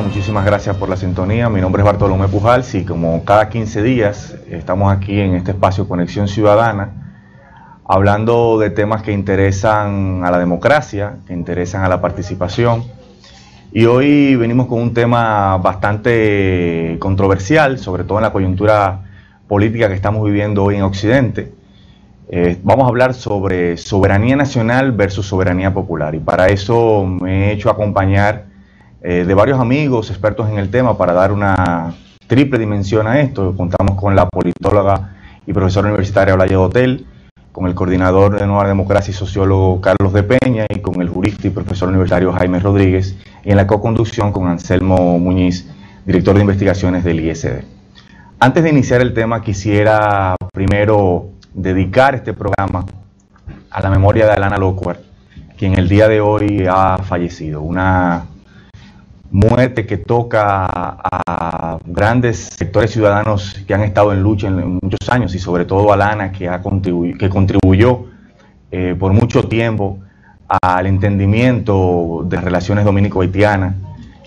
muchísimas gracias por la sintonía. Mi nombre es Bartolomé Pujals y como cada 15 días estamos aquí en este espacio Conexión Ciudadana hablando de temas que interesan a la democracia, que interesan a la participación. Y hoy venimos con un tema bastante controversial, sobre todo en la coyuntura política que estamos viviendo hoy en Occidente. Eh, vamos a hablar sobre soberanía nacional versus soberanía popular y para eso me he hecho acompañar eh, de varios amigos expertos en el tema para dar una triple dimensión a esto. Contamos con la politóloga y profesora universitaria Olaya Hotel, con el coordinador de Nueva Democracia y sociólogo Carlos de Peña y con el jurista y profesor universitario Jaime Rodríguez y en la co-conducción con Anselmo Muñiz, director de investigaciones del ISD. Antes de iniciar el tema quisiera primero dedicar este programa a la memoria de Alana Locuar, quien el día de hoy ha fallecido. Una muerte que toca a grandes sectores ciudadanos que han estado en lucha en, muchos años y sobre todo a Lana que, ha que contribuyó eh, por mucho tiempo al entendimiento de las relaciones dominico-haitianas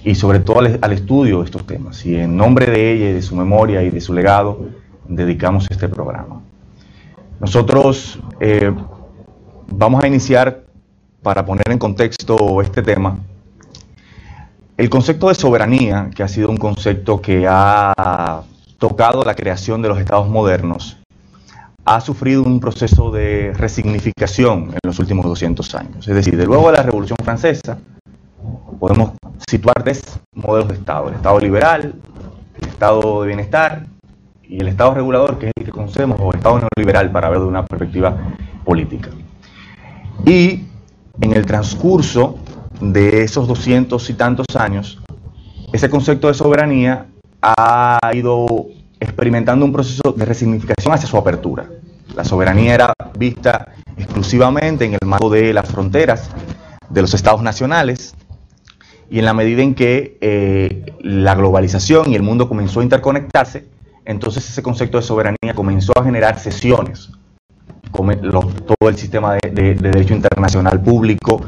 y sobre todo al, estudio de estos temas. Y en nombre de ella y de su memoria y de su legado, dedicamos este programa. Nosotros eh, vamos a iniciar para poner en contexto este tema el concepto de soberanía, que ha sido un concepto que ha tocado la creación de los estados modernos, ha sufrido un proceso de resignificación en los últimos 200 años. Es decir, de luego de la Revolución Francesa, podemos situar tres modelos de Estado. El Estado liberal, el Estado de bienestar y el Estado regulador, que es el que conocemos, o el Estado neoliberal, para verlo de una perspectiva política. Y en el transcurso de esos doscientos y tantos años, ese concepto de soberanía ha ido experimentando un proceso de resignificación hacia su apertura. La soberanía era vista exclusivamente en el marco de las fronteras de los estados nacionales y en la medida en que eh, la globalización y el mundo comenzó a interconectarse, entonces ese concepto de soberanía comenzó a generar sesiones. todo el sistema de derecho internacional público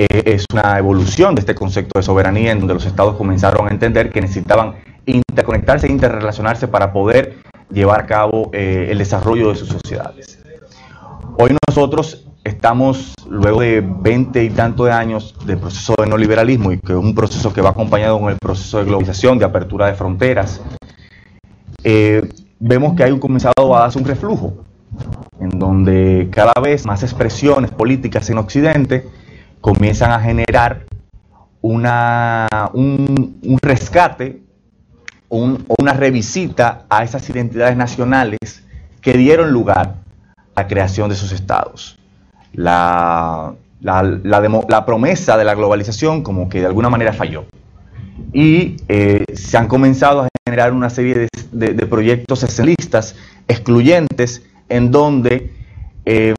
eh, es una evolución de este concepto de soberanía en donde los estados comenzaron a entender que necesitaban interconectarse e interrelacionarse para poder llevar a cabo eh, el desarrollo de sus sociedades. Hoy nosotros estamos, luego de 20 y tantos de años del proceso de neoliberalismo, y que es un proceso que va acompañado con el proceso de globalización, de apertura de fronteras, eh, vemos que hay un comenzado a darse un reflujo, en donde cada vez más expresiones políticas en Occidente comienzan a generar una, un, rescate o una revisita a esas identidades nacionales que dieron lugar a la creación de esos estados. La, la, promesa de la globalización como que de alguna manera falló. Y eh, se han comenzado a generar una serie de, proyectos esencialistas excluyentes en donde eh,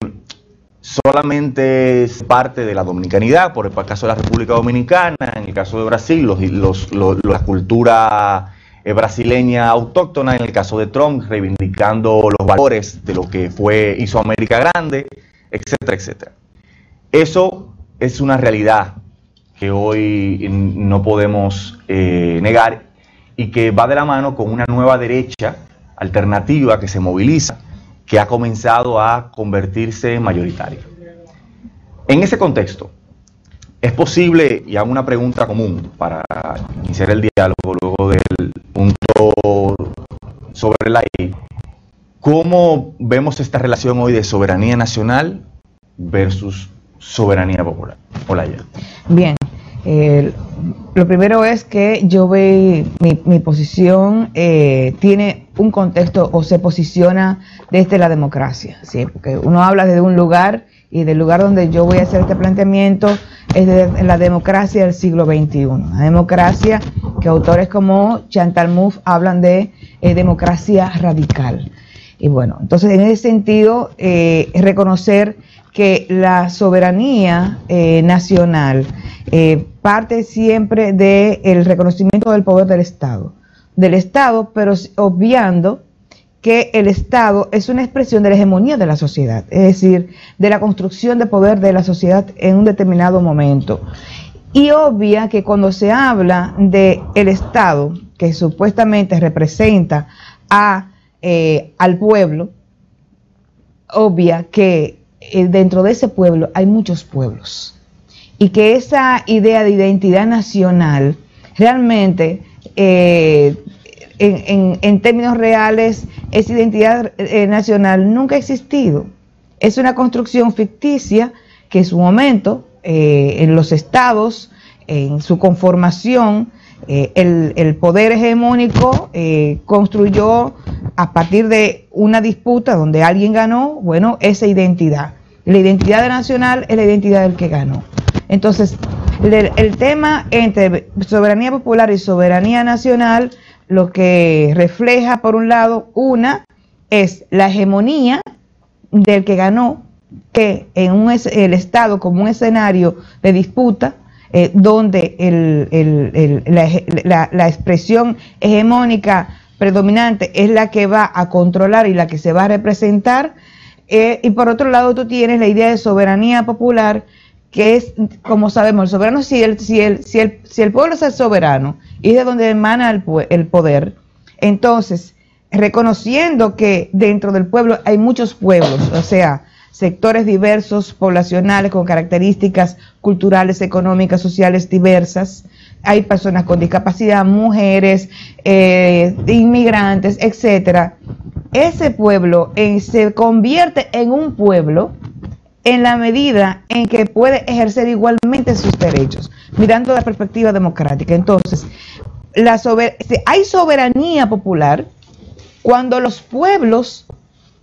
solamente es parte de la dominicanidad, por el caso de la República Dominicana, en el caso de Brasil, los, la cultura eh, brasileña autóctona, en el caso de Trump, reivindicando los valores de lo que fue hizo América Grande, etcétera, etcétera. Eso es una realidad que hoy no podemos eh, negar y que va de la mano con una nueva derecha alternativa que se moviliza que ha comenzado a convertirse en mayoritaria. En ese contexto, es posible, y hago una pregunta común para iniciar el diálogo luego del punto sobre la ley, ¿cómo vemos esta relación hoy de soberanía nacional versus soberanía popular? Hola, ya. Bien, eh, lo primero es que yo veo mi, posición eh, tiene un contexto o se posiciona desde la democracia, ¿sí? porque uno habla desde un lugar y del lugar donde yo voy a hacer este planteamiento es de la democracia del siglo XXI. La democracia que autores como Chantal Mouffe hablan de eh, democracia radical. Y bueno, entonces en ese sentido, eh, reconocer que la soberanía eh, nacional eh, parte siempre del reconocimiento del poder del Estado, del Estado, pero obviando que el Estado es una expresión de la hegemonía de la sociedad, es decir, de la construcción de poder de la sociedad en un determinado momento. y obvia que cuando se habla de el Estado, que supuestamente representa a, eh, al pueblo, obvia que eh, dentro de ese pueblo hay muchos pueblos y que esa idea de identidad nacional realmente eh, en, términos reales esa identidad nacional nunca ha existido. Es una construcción ficticia que en su momento en los estados, en su conformación, eh, el, poder hegemónico eh, construyó a partir de una disputa donde alguien ganó, bueno, esa identidad. La identidad nacional es la identidad del que ganó. Entonces, el, tema entre soberanía popular y soberanía nacional, lo que refleja, por un lado, una es la hegemonía del que ganó, que en un, el Estado como un escenario de disputa, eh, donde la, expresión hegemónica predominante es la que va a controlar y la que se va a representar. Eh, y por otro lado, tú tienes la idea de soberanía popular, que es, como sabemos, el soberano, si el, si el, si el, si el pueblo es el soberano y es de donde emana el, poder, entonces, reconociendo que dentro del pueblo hay muchos pueblos, o sea, sectores diversos, poblacionales, con características culturales, económicas, sociales diversas. Hay personas con discapacidad, mujeres, eh, inmigrantes, etcétera. Ese pueblo se convierte en un pueblo en la medida en que puede ejercer igualmente sus derechos, mirando la perspectiva democrática. Entonces, hay soberanía popular cuando los pueblos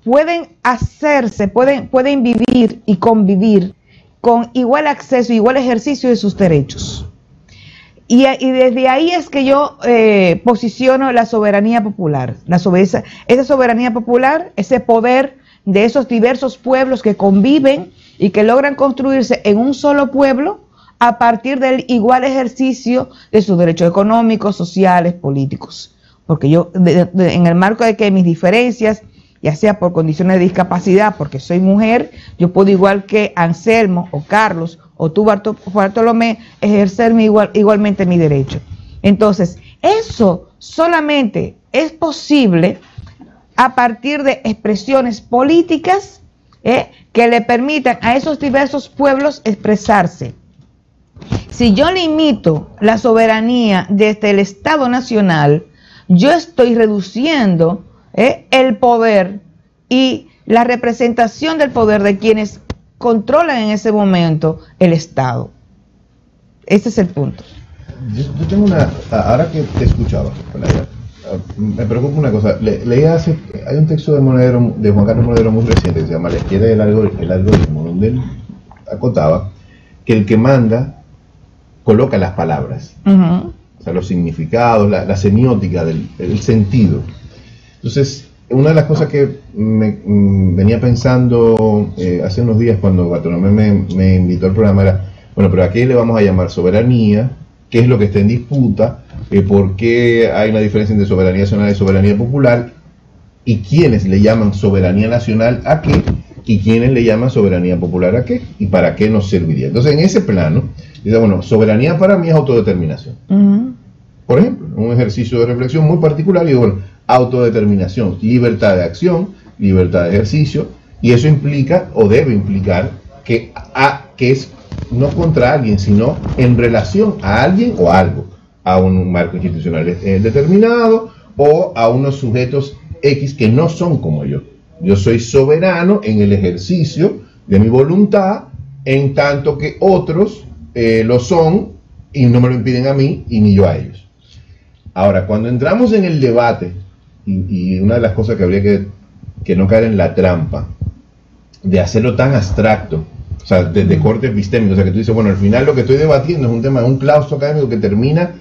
pueden hacerse, pueden, pueden vivir y convivir con igual acceso, igual ejercicio de sus derechos. Y, desde ahí es que yo eh, posiciono la soberanía popular, la esa, esa soberanía popular, ese poder de esos diversos pueblos que conviven y que logran construirse en un solo pueblo a partir del igual ejercicio de sus derechos económicos, sociales, políticos. Porque yo, en el marco de que mis diferencias ya sea por condiciones de discapacidad, porque soy mujer, yo puedo igual que Anselmo o Carlos o tú Bartolomé ejercer igual, igualmente mi derecho. Entonces, eso solamente es posible a partir de expresiones políticas ¿eh? que le permitan a esos diversos pueblos expresarse. Si yo limito la soberanía desde el Estado Nacional, yo estoy reduciendo ¿eh? el poder y la representación del poder de quienes controlan en ese momento el Estado. Ese es el punto. Yo, tengo una, ahora que te escuchaba, me preocupa una cosa. leí hace, hay un texto de, Monedero, de Juan Carlos Monedero muy reciente que se llama La izquierda del el algoritmo, donde él acotaba que el que manda coloca las palabras, o sea, los significados, la, semiótica del el sentido. Entonces, una de las cosas que me, mm, venía pensando eh, hace unos días cuando Bartolomé me, invitó al programa era, bueno, pero ¿a qué le vamos a llamar soberanía? ¿Qué es lo que está en disputa? Eh, ¿Por qué hay una diferencia entre soberanía nacional y soberanía popular? ¿Y quiénes le llaman soberanía nacional a qué? ¿Y quiénes le llaman soberanía popular a qué? ¿Y para qué nos serviría? Entonces, en ese plano, dice, bueno, soberanía para mí es autodeterminación. Por ejemplo, un ejercicio de reflexión muy particular y bueno, autodeterminación, libertad de acción, libertad de ejercicio, y eso implica o debe implicar que, a, que es no contra alguien, sino en relación a alguien o algo, a un marco institucional eh, determinado o a unos sujetos X que no son como yo. Yo soy soberano en el ejercicio de mi voluntad, en tanto que otros eh, lo son y no me lo impiden a mí y ni yo a ellos. Ahora, cuando entramos en el debate y, una de las cosas que habría que, no caer en la trampa de hacerlo tan abstracto, o sea, de, corte epistémico, o sea, que tú dices, bueno, al final lo que estoy debatiendo es un tema, un claustro académico que termina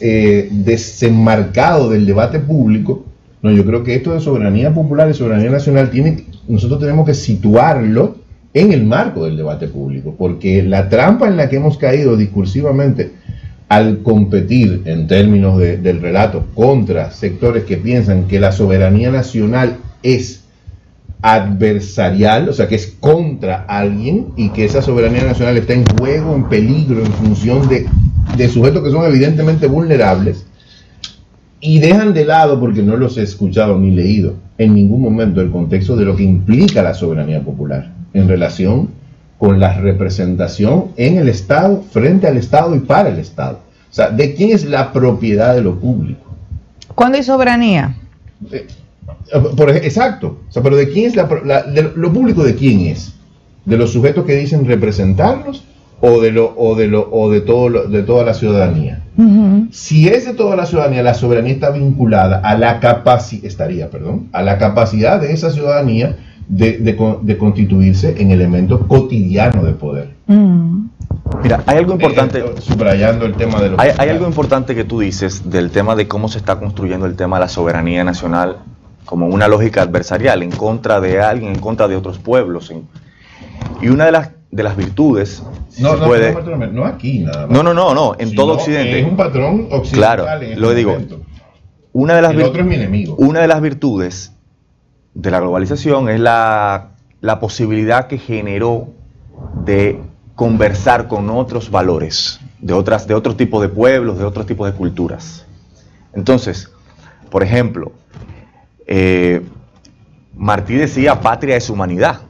eh, desenmarcado del debate público. No, yo creo que esto de soberanía popular y soberanía nacional tiene, nosotros tenemos que situarlo en el marco del debate público, porque la trampa en la que hemos caído discursivamente al competir en términos del relato contra sectores que piensan que la soberanía nacional es adversarial, o sea, que es contra alguien y que esa soberanía nacional está en juego, en peligro, en función de, de sujetos que son evidentemente vulnerables, y dejan de lado, porque no los he escuchado ni leído en ningún momento, el contexto de lo que implica la soberanía popular en relación con la representación en el Estado, frente al Estado y para el Estado. O sea, ¿de quién es la propiedad de lo público? ¿Cuándo hay soberanía? Eh, por, exacto. O sea, pero ¿de quién es la, de lo público de quién es? ¿De los sujetos que dicen representarlos o de lo o de lo o de todo de toda la ciudadanía? Si es de toda la ciudadanía, la soberanía está vinculada a la capacidad estaría, perdón, a la capacidad de esa ciudadanía de, de, constituirse en elemento cotidiano de poder. Mira, hay algo importante. Eh, subrayando el tema de Hay, hay, algo importante que tú dices del tema de cómo se está construyendo el tema de la soberanía nacional como una lógica adversarial en contra de alguien, en contra de otros pueblos. Y una de las, de las virtudes. No, no, puede, no, aquí nada más. No, no, no, no en todo Occidente. Es un patrón occidental. Claro, este lo digo. Una de las el otro es mi enemigo. Una de las virtudes de la globalización es la, la posibilidad que generó de conversar con otros valores, de, otras, de otro tipo de pueblos, de otros tipos de culturas. Entonces, por ejemplo, eh, Martí decía patria es humanidad,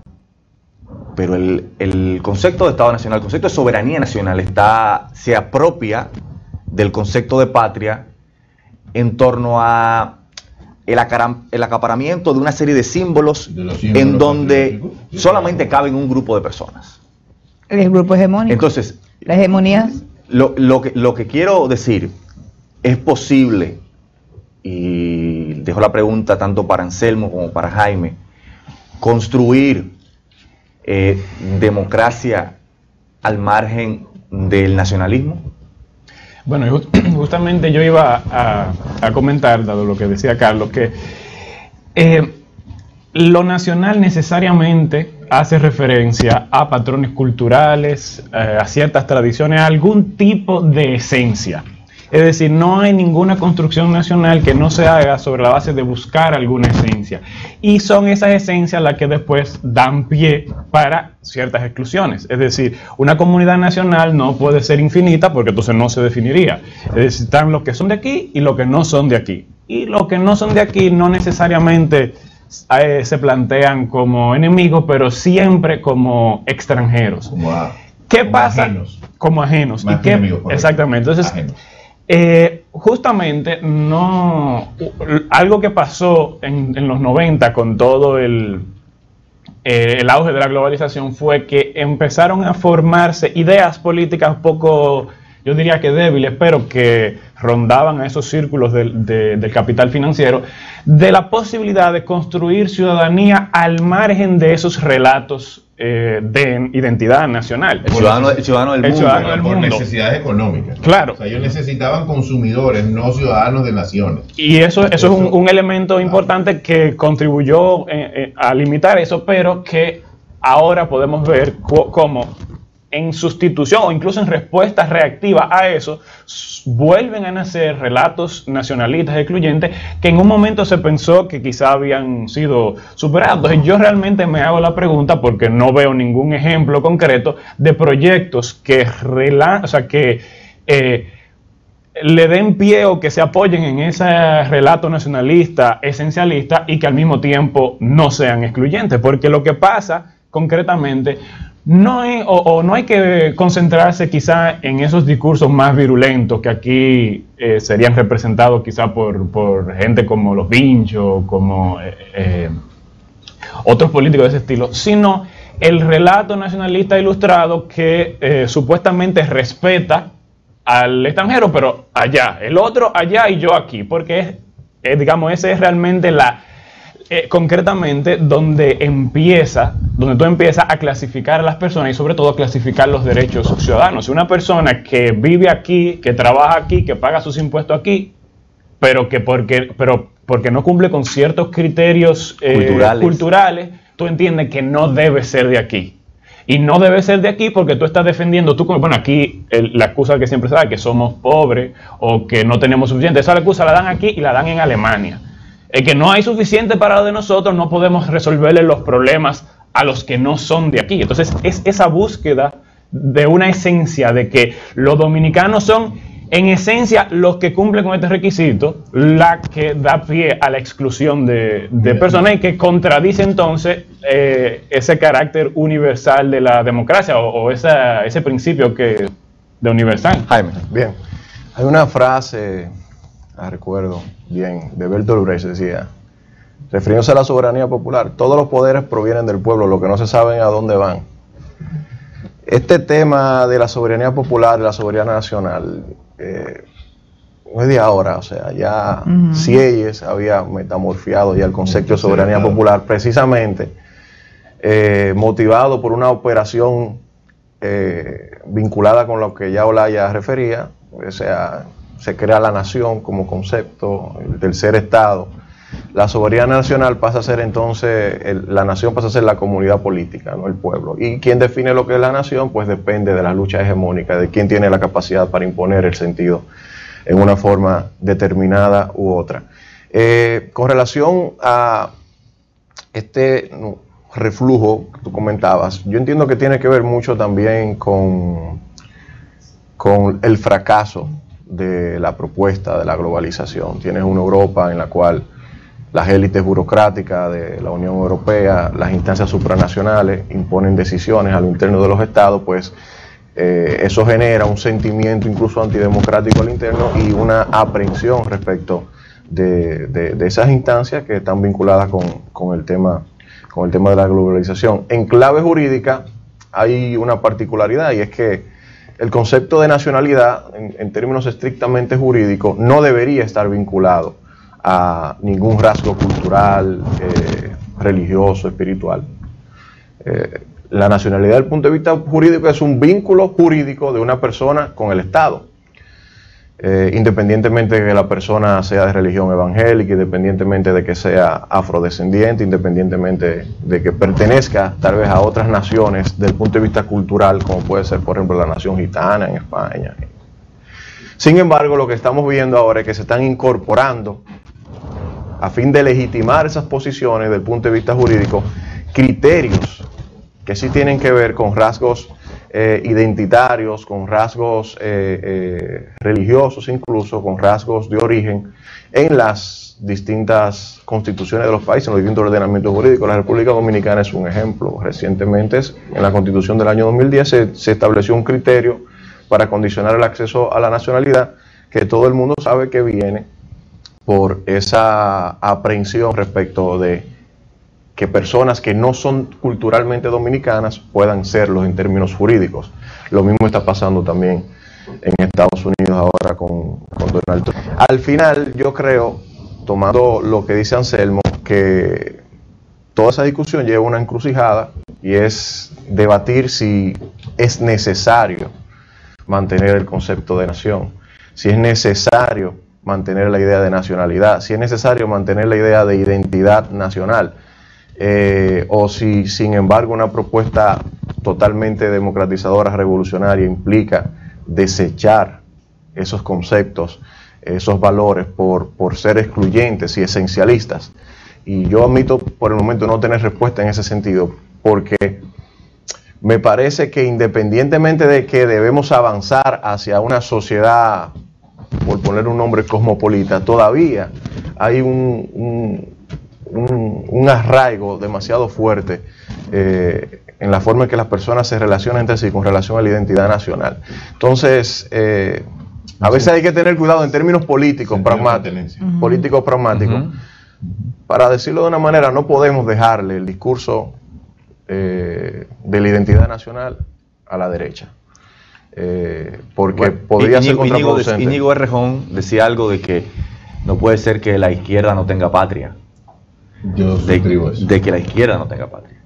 pero el, concepto de Estado Nacional, el concepto de soberanía nacional está, se apropia del concepto de patria en torno a el, acaparamiento de una serie de símbolos, en donde solamente caben un grupo de personas. El grupo hegemónico. Entonces, la hegemonía. Lo, que, lo que quiero decir, es posible y dejo la pregunta tanto para Anselmo como para Jaime, construir eh, democracia al margen del nacionalismo? Bueno, justamente yo iba a, comentar, dado lo que decía Carlos, que eh, lo nacional necesariamente hace referencia a patrones culturales, eh, a ciertas tradiciones, a algún tipo de esencia. Es decir, no hay ninguna construcción nacional que no se haga sobre la base de buscar alguna esencia. Y son esas esencias las que después dan pie para ciertas exclusiones. Es decir, una comunidad nacional no puede ser infinita porque entonces no se definiría. Es decir, están los que son de aquí y los que no son de aquí. Y los que no son de aquí no necesariamente eh, se plantean como enemigos, pero siempre como extranjeros. ¿Qué pasa? Como ajenos. ¿Y qué? Exactamente. Entonces, eh, justamente no algo que pasó en, los 90 con todo el, eh, el auge de la globalización fue que empezaron a formarse ideas políticas poco, yo diría que débiles, pero que rondaban a esos círculos del capital financiero, de la posibilidad de construir ciudadanía al margen de esos relatos eh, de identidad nacional. El ciudadano, del mundo. por necesidades económicas. Claro. O sea, ellos necesitaban consumidores, no ciudadanos de naciones. Y eso, eso, es un, elemento importante que contribuyó eh, eh, a limitar eso, pero que ahora podemos ver cómo en sustitución o incluso en respuesta reactiva a eso, vuelven a nacer relatos nacionalistas excluyentes que en un momento se pensó que quizá habían sido superados. Entonces yo realmente me hago la pregunta porque no veo ningún ejemplo concreto de proyectos que, o sea, que eh, le den pie o que se apoyen en ese relato nacionalista, esencialista y que al mismo tiempo no sean excluyentes. Porque lo que pasa concretamente no hay, o, no hay que concentrarse quizá en esos discursos más virulentos que aquí eh, serían representados quizá por, gente como los Vinchos, como eh, eh, otros políticos de ese estilo, sino el relato nacionalista ilustrado que supuestamente respeta al extranjero, pero allá, el otro allá y yo aquí, porque es, digamos, esa es realmente la, eh, concretamente donde empieza, donde tú empiezas a clasificar a las personas y sobre todo a clasificar los derechos ciudadanos. Una persona que vive aquí, que trabaja aquí, que paga sus impuestos aquí, pero que porque, pero porque no cumple con ciertos criterios eh, culturales. tú entiendes que no debe ser de aquí. Y no debe ser de aquí porque tú estás defendiendo, tú bueno, aquí la excusa que siempre se da, que somos pobres o que no tenemos suficiente, esa excusa la dan aquí y la dan en Alemania. Es que no hay suficiente para lo de nosotros, no podemos resolverle los problemas a los que no son de aquí. Entonces es esa búsqueda de una esencia de que los dominicanos son en esencia los que cumplen con este requisito, la que da pie a la exclusión de, personas y que contradice entonces eh, ese carácter universal de la democracia o, ese principio que de universal. Jaime. Bien, hay una frase, la recuerdo bien, de Bertolt Brecht, decía, refiriéndose a la soberanía popular, todos los poderes provienen del pueblo, lo que no se saben a dónde van. Este tema de la soberanía popular, de la soberanía nacional, eh, no es de ahora, o sea, ya si ellos había metamorfiado ya el concepto de soberanía popular, precisamente eh, motivado por una operación eh, vinculada con lo que ya Olaya refería, o sea, se crea la nación como concepto, el tercer Estado la soberanía nacional pasa a ser entonces, la nación pasa a ser la comunidad política, no el pueblo. Y quien define lo que es la nación, pues depende de la lucha hegemónica, de quién tiene la capacidad para imponer el sentido en una forma determinada u otra. Eh, con relación a este reflujo que tú comentabas, yo entiendo que tiene que ver mucho también con, con el fracaso de la propuesta de la globalización. Tienes una Europa en la cual las élites burocráticas de la Unión Europea, las instancias supranacionales imponen decisiones a lo interno de los estados, pues eh, eso genera un sentimiento incluso antidemocrático al interno y una aprehensión respecto de, esas instancias que están vinculadas con, el tema, con el tema de la globalización. En clave jurídica hay una particularidad y es que el concepto de nacionalidad, en términos estrictamente jurídicos, no debería estar vinculado a ningún rasgo cultural, eh, religioso, espiritual. Eh, la nacionalidad desde el punto de vista jurídico es un vínculo jurídico de una persona con el Estado. Eh, independientemente de que la persona sea de religión evangélica, independientemente de que sea afrodescendiente, independientemente de que pertenezca tal vez a otras naciones desde el punto de vista cultural, como puede ser por ejemplo la nación gitana en España. Sin embargo, lo que estamos viendo ahora es que se están incorporando a fin de legitimar esas posiciones desde el punto de vista jurídico, criterios que sí tienen que ver con rasgos eh, identitarios, con rasgos eh, eh, religiosos incluso, con rasgos de origen en las distintas constituciones de los países, en los distintos ordenamientos jurídicos. La República Dominicana es un ejemplo. Recientemente, en la constitución del año 2010, se, se estableció un criterio para condicionar el acceso a la nacionalidad que todo el mundo sabe que viene por esa aprehensión respecto de que personas que no son culturalmente dominicanas puedan serlo en términos jurídicos. Lo mismo está pasando también en Estados Unidos ahora con, Donald Trump. Al final, yo creo, tomando lo que dice Anselmo, que toda esa discusión lleva una encrucijada y es debatir si es necesario mantener el concepto de nación, si es necesario mantener la idea de nacionalidad, si es necesario mantener la idea de identidad nacional, eh, o si sin embargo una propuesta totalmente democratizadora, revolucionaria, implica desechar esos conceptos, esos valores por, por ser excluyentes y esencialistas. Y yo admito por el momento no tener respuesta en ese sentido, porque me parece que independientemente de que debemos avanzar hacia una sociedad por poner un nombre cosmopolita, todavía hay un, un, arraigo demasiado fuerte eh, en la forma en que las personas se relacionan entre sí con relación a la identidad nacional. Entonces, eh, a veces hay que tener cuidado en términos políticos, pragmáticos, políticos pragmáticos. Para decirlo de una manera, no podemos dejarle el discurso eh, de la identidad nacional a la derecha. Eh, porque podría ser contraproducente. Íñigo Errejón decía algo de que no puede ser que la izquierda no tenga patria. Yo de, eso. de que la izquierda no tenga patria.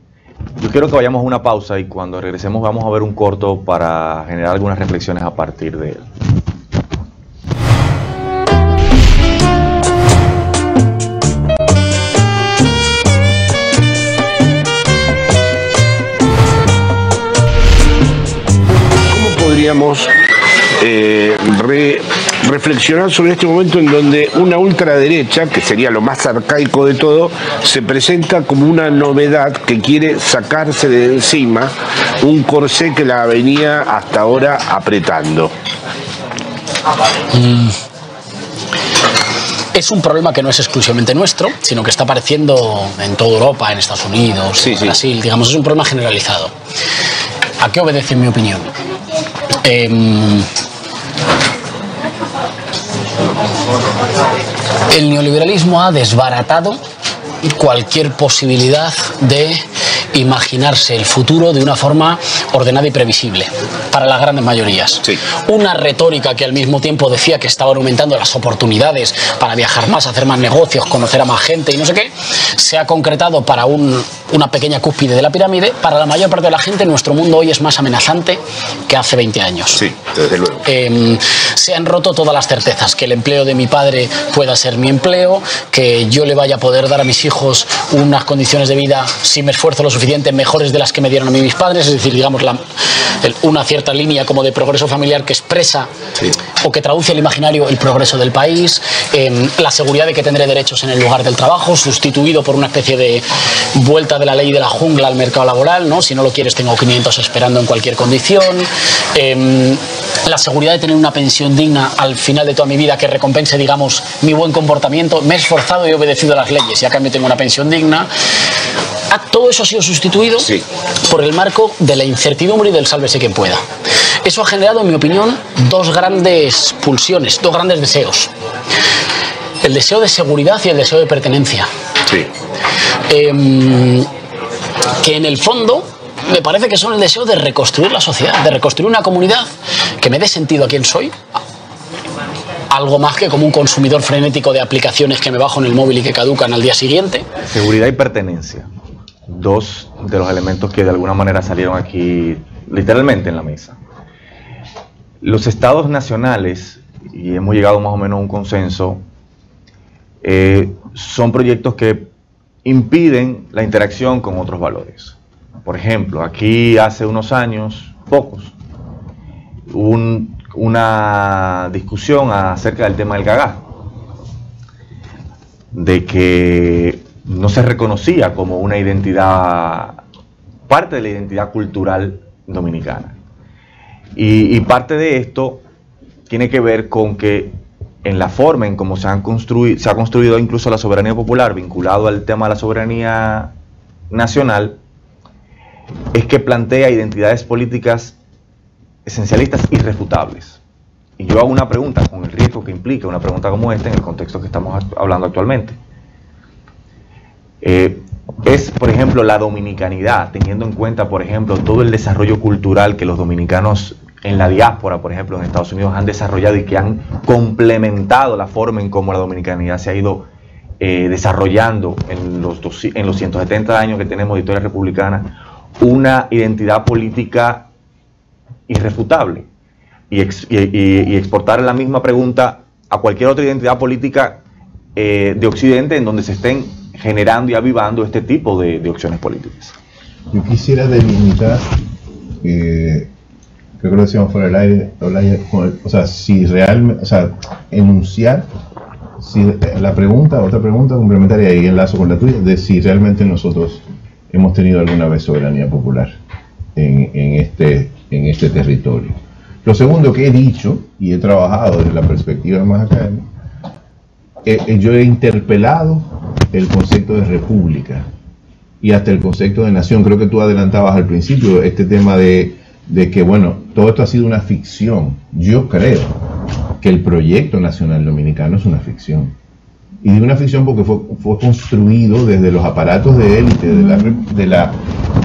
Yo quiero que vayamos a una pausa y cuando regresemos vamos a ver un corto para generar algunas reflexiones a partir de él. eh, re- reflexionar sobre este momento en donde una ultraderecha, que sería lo más arcaico de todo, se presenta como una novedad que quiere sacarse de encima un corsé que la venía hasta ahora apretando. Es un problema que no es exclusivamente nuestro, sino que está apareciendo en toda Europa, en Estados Unidos, Sí, en sí. Brasil, digamos, es un problema generalizado. ¿A qué obedece en mi opinión? Em, el neoliberalismo ha desbaratado cualquier posibilidad de imaginarse el futuro de una forma ordenada y previsible para las grandes mayorías. Sí. Una retórica que al mismo tiempo decía que estaban aumentando las oportunidades para viajar más, hacer más negocios, conocer a más gente y no sé qué, se ha concretado para un- una pequeña cúspide de la pirámide. Para la mayor parte de la gente, nuestro mundo hoy es más amenazante que hace 20 años. Sí, desde luego. Eh, se han roto todas las certezas, que el empleo de mi padre pueda ser mi empleo, que yo le vaya a poder dar a mis hijos unas condiciones de vida, si me esfuerzo lo suficiente, mejores de las que me dieron a mí mis padres, es decir, digamos, la- el- una cierta línea como de progreso familiar que expresa Sí. o que traduce al imaginario el progreso del país, eh, la seguridad de que tendré derechos en el lugar del trabajo, sustituido por una especie de vuelta de la ley de la jungla al mercado laboral, ¿no? Si no lo quieres, tengo 500 esperando en cualquier condición. eh, la seguridad de tener una pensión digna al final de toda mi vida que recompense, digamos, mi buen comportamiento. Me he esforzado y obedecido a las leyes y a cambio tengo una pensión digna. Ah, Todo eso ha sido sustituido Sí. por el marco de la incertidumbre y del sálvese quien pueda. Eso ha generado, en mi opinión, dos grandes pulsiones, dos grandes deseos. El deseo de seguridad y el deseo de pertenencia. Sí. Em, que en el fondo me parece que son el deseo de reconstruir la sociedad, de reconstruir una comunidad que me dé sentido a quién soy. Algo más que como un consumidor frenético de aplicaciones que me bajo en el móvil y que caducan al día siguiente. Seguridad y pertenencia. Dos de los elementos que de alguna manera salieron aquí literalmente en la mesa. Los estados nacionales, y hemos llegado más o menos a un consenso, eh, son proyectos que impiden la interacción con otros valores. Por ejemplo, aquí hace unos años, pocos, un- una discusión acerca del tema del gagá de que no se reconocía como una identidad, parte de la identidad cultural dominicana. Y, parte de esto tiene que ver con que en la forma en cómo se, han construido, se ha construido incluso la soberanía popular vinculado al tema de la soberanía nacional, es que plantea identidades políticas esencialistas irrefutables. Y yo hago una pregunta con el riesgo que implica una pregunta como esta en el contexto que estamos hablando actualmente. Eh, es, por ejemplo, la dominicanidad, teniendo en cuenta, por ejemplo, todo el desarrollo cultural que los dominicanos en la diáspora, por ejemplo, en Estados Unidos, han desarrollado y que han complementado la forma en cómo la dominicanidad se ha ido eh, desarrollando en los, dos- en los 170 años que tenemos de historia republicana, una identidad política irrefutable. Y, ex- y- y- y exportar la misma pregunta a cualquier otra identidad política eh, de Occidente en donde se estén generando y avivando este tipo de, de opciones políticas. Yo quisiera delimitar, eh, creo que lo decíamos fuera del aire, o sea, si realmente, o sea, enunciar si, eh, la pregunta, otra pregunta complementaria y enlazo con la tuya, de si realmente nosotros hemos tenido alguna vez soberanía popular en, en este, en este territorio. Lo segundo que he dicho y he trabajado desde la perspectiva más académica, eh, eh, yo he interpelado el concepto de república y hasta el concepto de nación. Creo que tú adelantabas al principio este tema de, de que, bueno, todo esto ha sido una ficción. Yo creo que el proyecto nacional dominicano es una ficción. Y digo una ficción porque fue, fue construido desde los aparatos de élite, de la, de la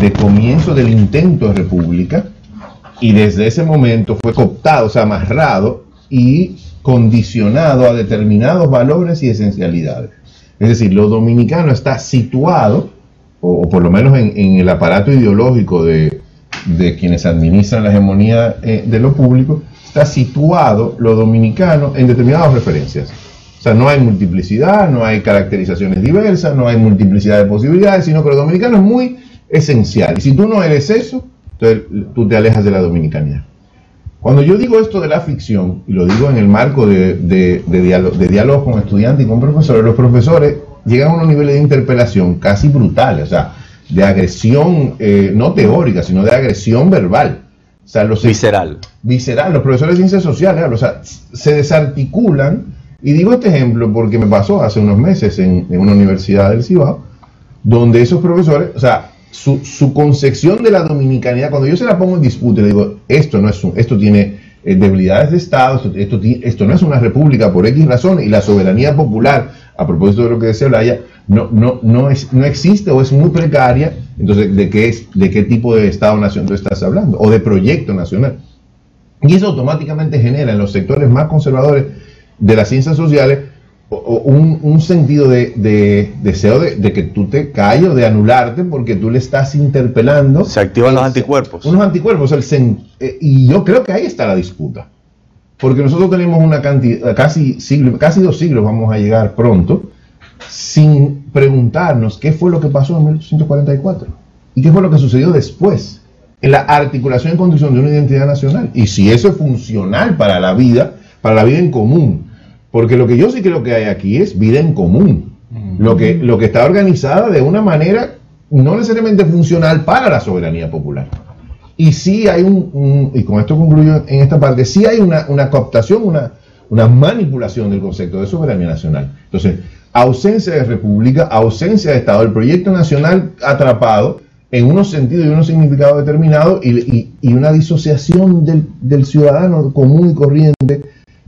de comienzo del intento de república, y desde ese momento fue cooptado, o sea, amarrado y condicionado a determinados valores y esencialidades. Es decir, lo dominicano está situado, o, por lo menos en, el aparato ideológico de, de quienes administran la hegemonía eh, de lo público, está situado lo dominicano en determinadas referencias. O sea, no hay multiplicidad, no hay caracterizaciones diversas, no hay multiplicidad de posibilidades, sino que lo dominicano es muy esencial. Y si tú no eres eso, entonces tú te alejas de la dominicanidad. Cuando yo digo esto de la ficción, y lo digo en el marco de, de, de diálogo, de diálogo con estudiantes y con profesores, los profesores llegan a unos niveles de interpelación casi brutales, o sea, de agresión, eh, no teórica, sino de agresión verbal. O sea, los, Visceral. visceral, los profesores de ciencias sociales, o sea, se desarticulan. Y digo este ejemplo porque me pasó hace unos meses en, en una universidad del Cibao, donde esos profesores, o sea, su, su concepción de la dominicanidad, cuando yo se la pongo en disputa, le digo, esto no es un, esto tiene eh, debilidades de Estado, esto, esto, no es una república por X razón, y la soberanía popular, a propósito de lo que decía Olaya, no, no, no, es, no existe o es muy precaria, entonces, ¿de qué, ¿de qué tipo de Estado-nación tú estás hablando? O de proyecto nacional. Y eso automáticamente genera en los sectores más conservadores de las ciencias sociales o- o un, un sentido de, de deseo de, de que tú te calles o de anularte porque tú le estás interpelando. Se activan los anticuerpos. Unos anticuerpos. el sen- eh, y yo creo que ahí está la disputa. Porque nosotros tenemos una cantidad, casi, siglo, casi dos siglos vamos a llegar pronto, sin preguntarnos qué fue lo que pasó en 1844 y qué fue lo que sucedió después en la articulación y construcción de una identidad nacional y si eso es funcional para la vida, para la vida en común. Porque lo que yo sí creo que hay aquí es vida en común. Lo que, lo que está organizada de una manera no necesariamente funcional para la soberanía popular. Y sí hay un, un- y con esto concluyo en esta parte, sí hay una, una cooptación, una, una manipulación del concepto de soberanía nacional. Entonces, ausencia de república, ausencia de Estado, el proyecto nacional atrapado en unos sentidos y unos significados determinados y, y- y una disociación del, del ciudadano común y corriente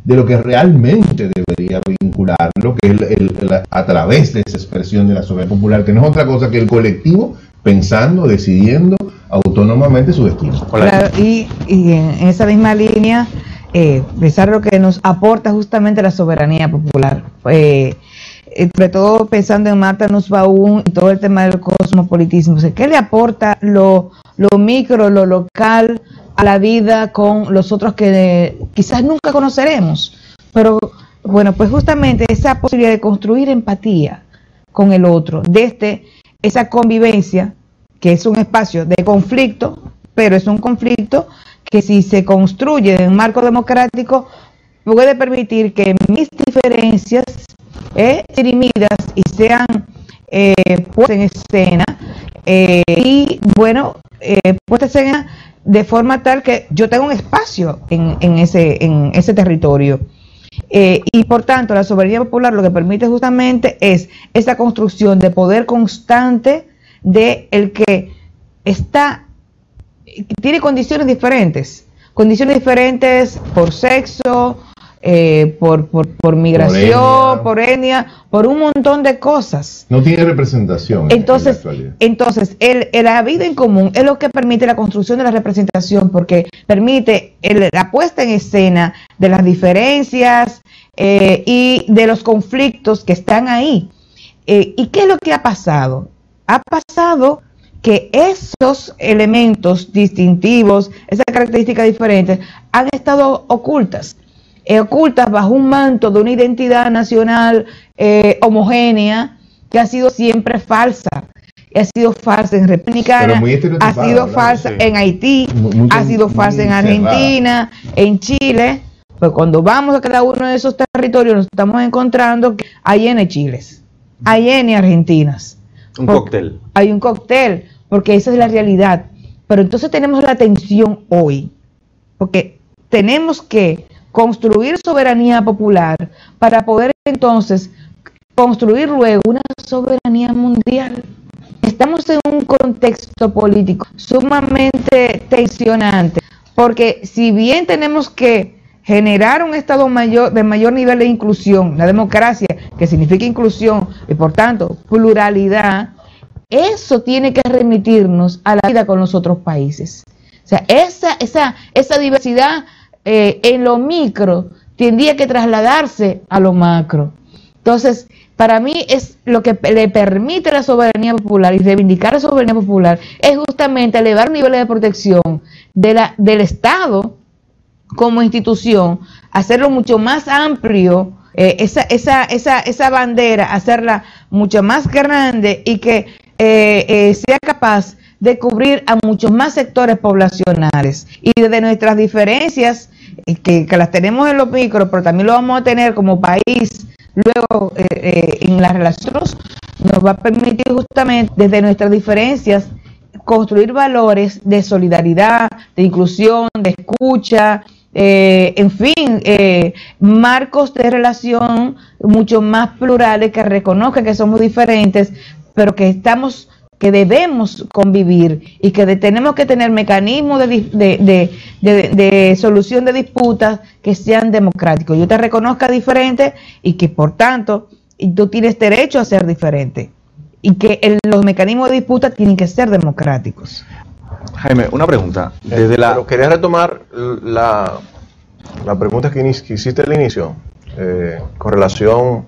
de lo que realmente debería vincularlo, que es el- el- el- a través de esa expresión de la soberanía popular, que no es otra cosa que el colectivo pensando, decidiendo autónomamente su destino. Claro, y, y en esa misma línea, eh, pensar lo que nos aporta justamente la soberanía popular. Eh, eh, sobre todo pensando en Marta Nussbaum y todo el tema del cosmopolitismo. O sea, ¿Qué le aporta lo, lo micro, lo local a la vida con los otros que quizás nunca conoceremos? Pero bueno, pues justamente esa posibilidad de construir empatía con el otro, desde esa convivencia, que es un espacio de conflicto, pero es un conflicto que si se construye en un marco democrático, puede permitir que mis diferencias eh, y sean eh, puestas en escena eh, y bueno, eh, puestas en escena de forma tal que yo tengo un espacio en, en ese territorio. Eh, y por tanto, la soberanía popular lo que permite justamente es esa construcción de poder constante de el que está, tiene condiciones diferentes, condiciones diferentes por sexo, eh, por, por, por migración, etnia. por etnia, por un montón de cosas. No tiene representación. en- en la Entonces, actualidad. entonces el, el- la vida en común es lo que permite la construcción de la representación, porque permite el- la puesta en escena de las diferencias eh, y de los conflictos que están ahí. Eh, ¿Y qué es lo que ha pasado? Ha pasado que esos elementos distintivos, esas características diferentes, han estado ocultas eh, ocultas bajo un manto de una identidad nacional eh, homogénea que ha sido siempre falsa. Ha sido falsa en República ha sido ¿verdad? falsa Sí. en Haití, ha sido falsa en cerrada. Argentina, en Chile. Pues cuando vamos a cada uno de esos territorios nos estamos encontrando que hay N chiles, hay N argentinas. Un cóctel. Hay un cóctel, porque esa es la realidad. Pero entonces tenemos la tensión hoy, porque tenemos que construir soberanía popular para poder entonces construir luego una soberanía mundial. Estamos en un contexto político sumamente tensionante, porque si bien tenemos que generar un Estado mayor, de mayor nivel de inclusión, la democracia, que significa inclusión y por tanto pluralidad, eso tiene que remitirnos a la vida con los otros países. O sea, esa, esa, esa diversidad eh, en lo micro tendría que trasladarse a lo macro. Entonces, para mí es lo que le permite la soberanía popular y reivindicar la soberanía popular es justamente elevar niveles de protección de la, del Estado como institución, hacerlo mucho más amplio, eh, esa, esa, esa, esa bandera, hacerla mucho más grande y que eh, eh, sea capaz de cubrir a muchos más sectores poblacionales. Y desde nuestras diferencias, que, que las tenemos en los micros, pero también lo vamos a tener como país, luego eh, eh, en las relaciones, nos va a permitir justamente desde nuestras diferencias construir valores de solidaridad, de inclusión, de escucha, eh, en fin, eh, marcos de relación mucho más plurales que reconozcan que somos diferentes, pero que estamos que debemos convivir y que de- tenemos que tener mecanismos de, de, de- de- de solución de disputas que sean democráticos. Yo te reconozca diferente y que por tanto y tú tienes derecho a ser diferente y que el- los mecanismos de disputa tienen que ser democráticos. Jaime, una pregunta. Eh, Desde la, Pero quería retomar la, la pregunta que hiciste al inicio eh, con relación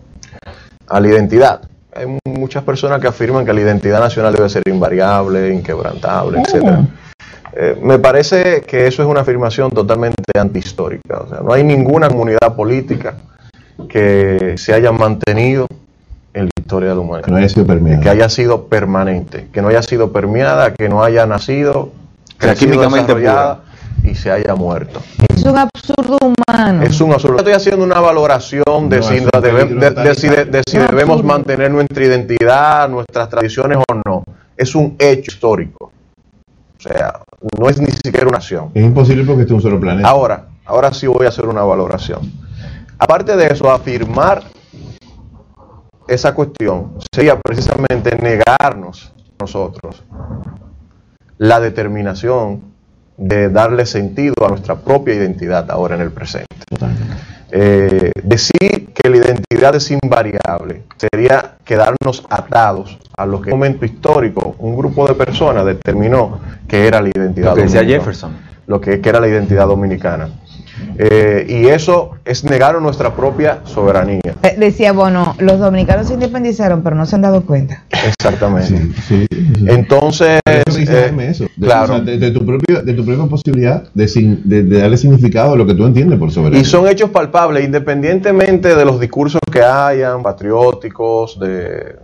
a la identidad. Hay muchas personas que afirman que la identidad nacional debe ser invariable, inquebrantable, etcétera. Eh, me parece que eso es una afirmación totalmente antihistórica. O sea, no hay ninguna comunidad política que se haya mantenido en la historia de la humanidad Que no haya sido permeado. que haya sido permanente, que no haya sido permeada, que no haya nacido, sea, crecido, químicamente desarrollada y se haya muerto. Es un absurdo humano. Es un absurdo. Estoy haciendo una valoración de No, si, es un la debe- peligro de- de si de- de si Un debemos mantener nuestra identidad, nuestras tradiciones o no. Es un hecho histórico. O sea, no es ni siquiera una acción. Es imposible porque este es un solo planeta. Ahora, ahora sí voy a hacer una valoración. Aparte de eso, afirmar esa cuestión sería precisamente negarnos nosotros la determinación de darle sentido a nuestra propia identidad ahora en el presente. Eh, decir que la identidad es invariable sería quedarnos atados a lo que en un momento histórico un grupo de personas determinó que era la identidad lo que decía dominicana Jefferson. lo que, que era la identidad dominicana. Eh, y eso es negar nuestra propia soberanía. Eh, Decía Bono, los dominicanos se independizaron, pero no se han dado cuenta. Exactamente. Sí, sí, sí. Entonces, eso eh, eso. De, claro. o sea, de, de tu propio, de tu propia posibilidad de, sin- de- de darle significado a lo que tú entiendes por soberanía. y son hechos palpables, independientemente de los discursos que hayan, patrióticos, de,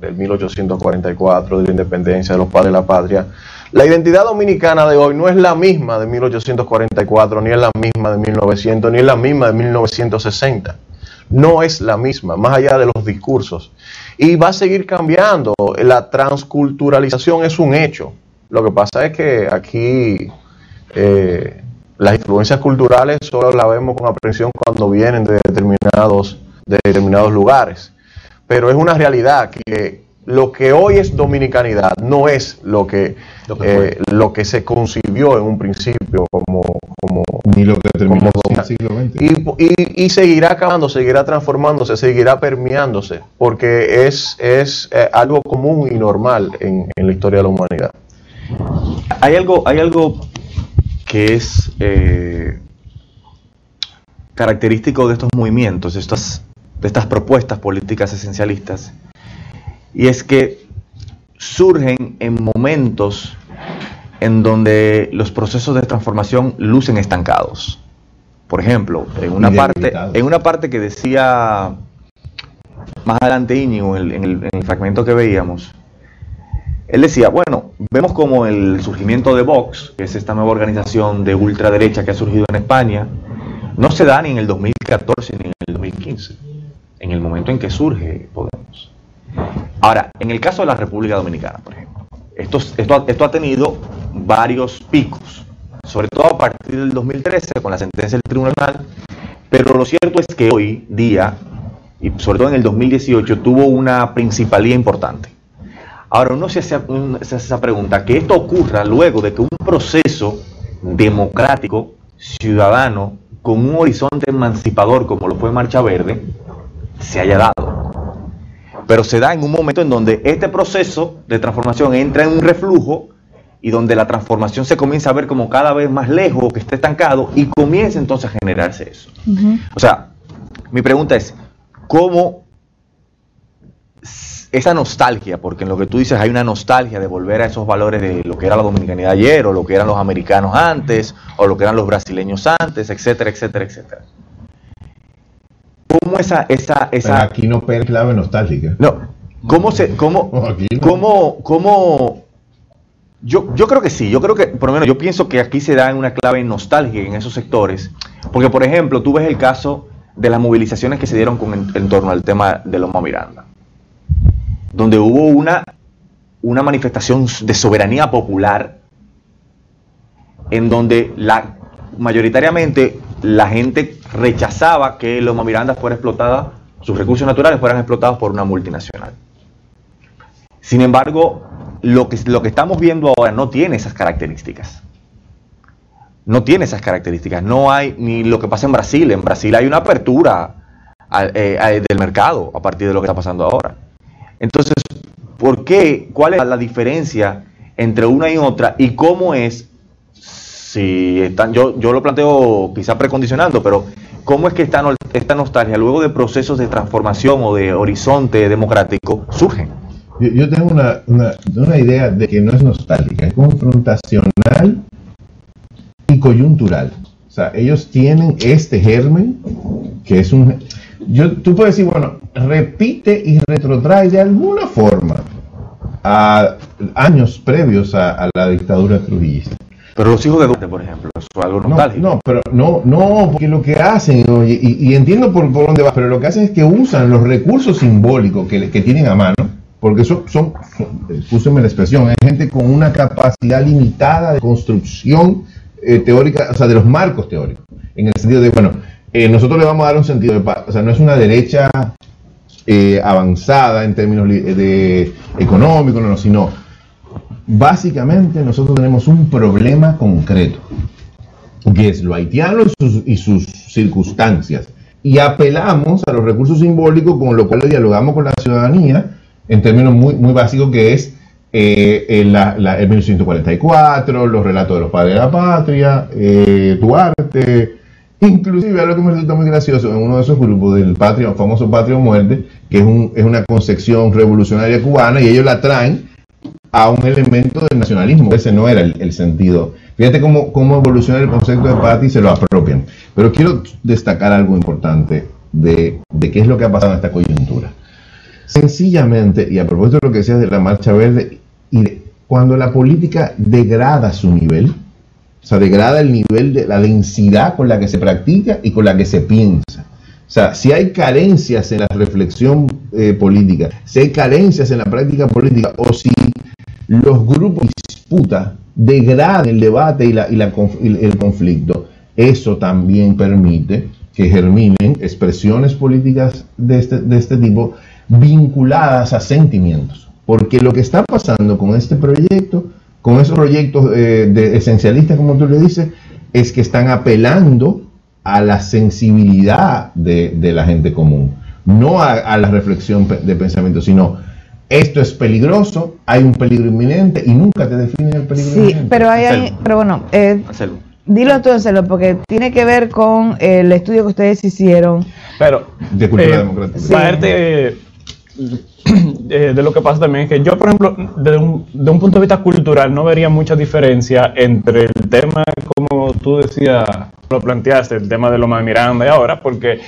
del 1844, de la independencia, de los padres de la patria. La identidad dominicana de hoy no es la misma de 1844, ni es la misma de 1900, ni es la misma de 1960. No es la misma, más allá de los discursos. Y va a seguir cambiando. La transculturalización es un hecho. Lo que pasa es que aquí eh, las influencias culturales solo las vemos con aprehensión cuando vienen de determinados, de determinados lugares. Pero es una realidad que lo que hoy es dominicanidad no es lo que, Lo que fue. eh, lo que se concibió en un principio como, como Ni lo que terminó como en el siglo XX. y, y- y seguirá acabando, seguirá transformándose, seguirá permeándose, porque es, es eh, algo común y normal en, en la historia de la humanidad. Hay algo, hay algo que es eh, característico de estos movimientos, de estas, de estas propuestas políticas esencialistas, y es que surgen en momentos en donde los procesos de transformación lucen estancados. Por ejemplo, en una parte, en una parte que decía más adelante Íñigo, en el fragmento que veíamos, él decía, bueno, vemos como el surgimiento de Vox, que es esta nueva organización de ultraderecha que ha surgido en España, no se da ni en el 2014 ni en el 2015, en el momento en que surge Podemos. Ahora, en el caso de la República Dominicana, por ejemplo, esto, ha- tenido varios picos, sobre todo a partir del 2013 con la sentencia del tribunal, pero lo cierto es que hoy día, y sobre todo en el 2018, tuvo una principalía importante. Ahora, uno se hace, un- se hace esa pregunta, que esto ocurra luego de que un proceso democrático, ciudadano, con un horizonte emancipador como lo fue Marcha Verde, se haya dado. Pero se da en un momento en donde este proceso de transformación entra en un reflujo y donde la transformación se comienza a ver como cada vez más lejos, que está estancado, y comienza entonces a generarse eso. O sea, mi pregunta es, ¿cómo esa nostalgia, porque en lo que tú dices hay una nostalgia de volver a esos valores de lo que era la dominicanidad ayer, o lo que eran los americanos antes, o lo que eran los brasileños antes, etcétera, etcétera, etcétera? ¿Cómo esa, esa, Pero esa, aquí no pega clave nostálgica. no, ¿cómo se, cómo, No, cómo, cómo Yo, yo creo que sí, yo creo que, por lo menos yo pienso que aquí se da una clave nostálgica en esos sectores, porque por ejemplo, tú ves el caso de las movilizaciones que se dieron con, en, en torno al tema de Loma Miranda, donde hubo una, una manifestación de soberanía popular en donde la, mayoritariamente la gente rechazaba que Loma Miranda fuera explotada, sus recursos naturales fueran explotados por una multinacional. Sin embargo, lo que, lo que estamos viendo ahora no tiene esas características. No tiene esas características. No hay ni lo que pasa en Brasil. En Brasil hay una apertura eh, del mercado a partir de lo que está pasando ahora. Entonces, ¿por qué? ¿Cuál es la diferencia entre una y otra? ¿Y cómo es? Si están, yo, yo lo planteo quizá precondicionando, pero ¿cómo es que esta, esta nostalgia, luego de procesos de transformación o de horizonte democrático, surgen? Yo, yo tengo una, una, una idea de que no es nostálgica, es confrontacional y coyuntural. O sea, ellos tienen este germen que es un... Yo, tú puedes decir, bueno, repite y retrotrae de alguna forma a años previos a la dictadura trujillista. Pero los hijos de Duarte, por ejemplo, eso es algo No, nostálgico. no, pero no, no, porque lo que hacen, oye, y, y entiendo por, por dónde va, pero lo que hacen es que usan los recursos simbólicos que, que tienen a mano, porque son, son, son la expresión, es gente con una capacidad limitada de construcción eh, teórica, o sea, de los marcos teóricos, en el sentido de, bueno, eh, nosotros le vamos a dar un sentido de paz, o sea, no es una derecha eh, avanzada en términos li- de económicos, no, no, sino básicamente nosotros tenemos un problema concreto, que es lo haitiano y sus, circunstancias. Y apelamos a los recursos simbólicos con lo cual dialogamos con la ciudadanía en términos muy, muy básicos que es eh, el, la- la- el 1944, los relatos de los padres de la patria, eh, Duarte, inclusive algo que me resulta muy gracioso en uno de esos grupos del patria, famoso Patria o Muerte, que es, un- es una concepción revolucionaria cubana y ellos la traen a un elemento del nacionalismo. Ese no era el, sentido. Fíjate cómo, cómo evoluciona el concepto de patria y se lo apropian. Pero quiero destacar algo importante de, de qué es lo que ha pasado en esta coyuntura. Sencillamente, y a propósito de lo que decías de la Marcha Verde, cuando la política degrada su nivel, o sea, degrada el nivel de la densidad con la que se practica y con la que se piensa. O sea, si hay carencias en la reflexión eh, política, si hay carencias en la práctica política, o si los grupos disputa degradan el debate y, la- el conflicto, eso también permite que germinen expresiones políticas de este, de este tipo vinculadas a sentimientos. Porque lo que está pasando con este proyecto, con esos proyectos eh, de esencialistas, como tú le dices, es que están apelando a la sensibilidad de, de la gente común, no a, a la reflexión de pensamiento, sino esto es peligroso, hay un peligro inminente y nunca te definen el peligro Sí, inminente. pero hay, hay- Anselmo. pero bueno, eh, dilo tú, Marcelo, porque tiene que ver con el estudio que ustedes hicieron. Pero, De cultura eh, democrática. Sí. parte eh, eh, de lo que pasa también es que yo, por ejemplo, desde un, de un punto de vista cultural, no vería mucha diferencia entre el tema, como tú decías, lo planteaste, el tema de Loma de Miranda y ahora, porque,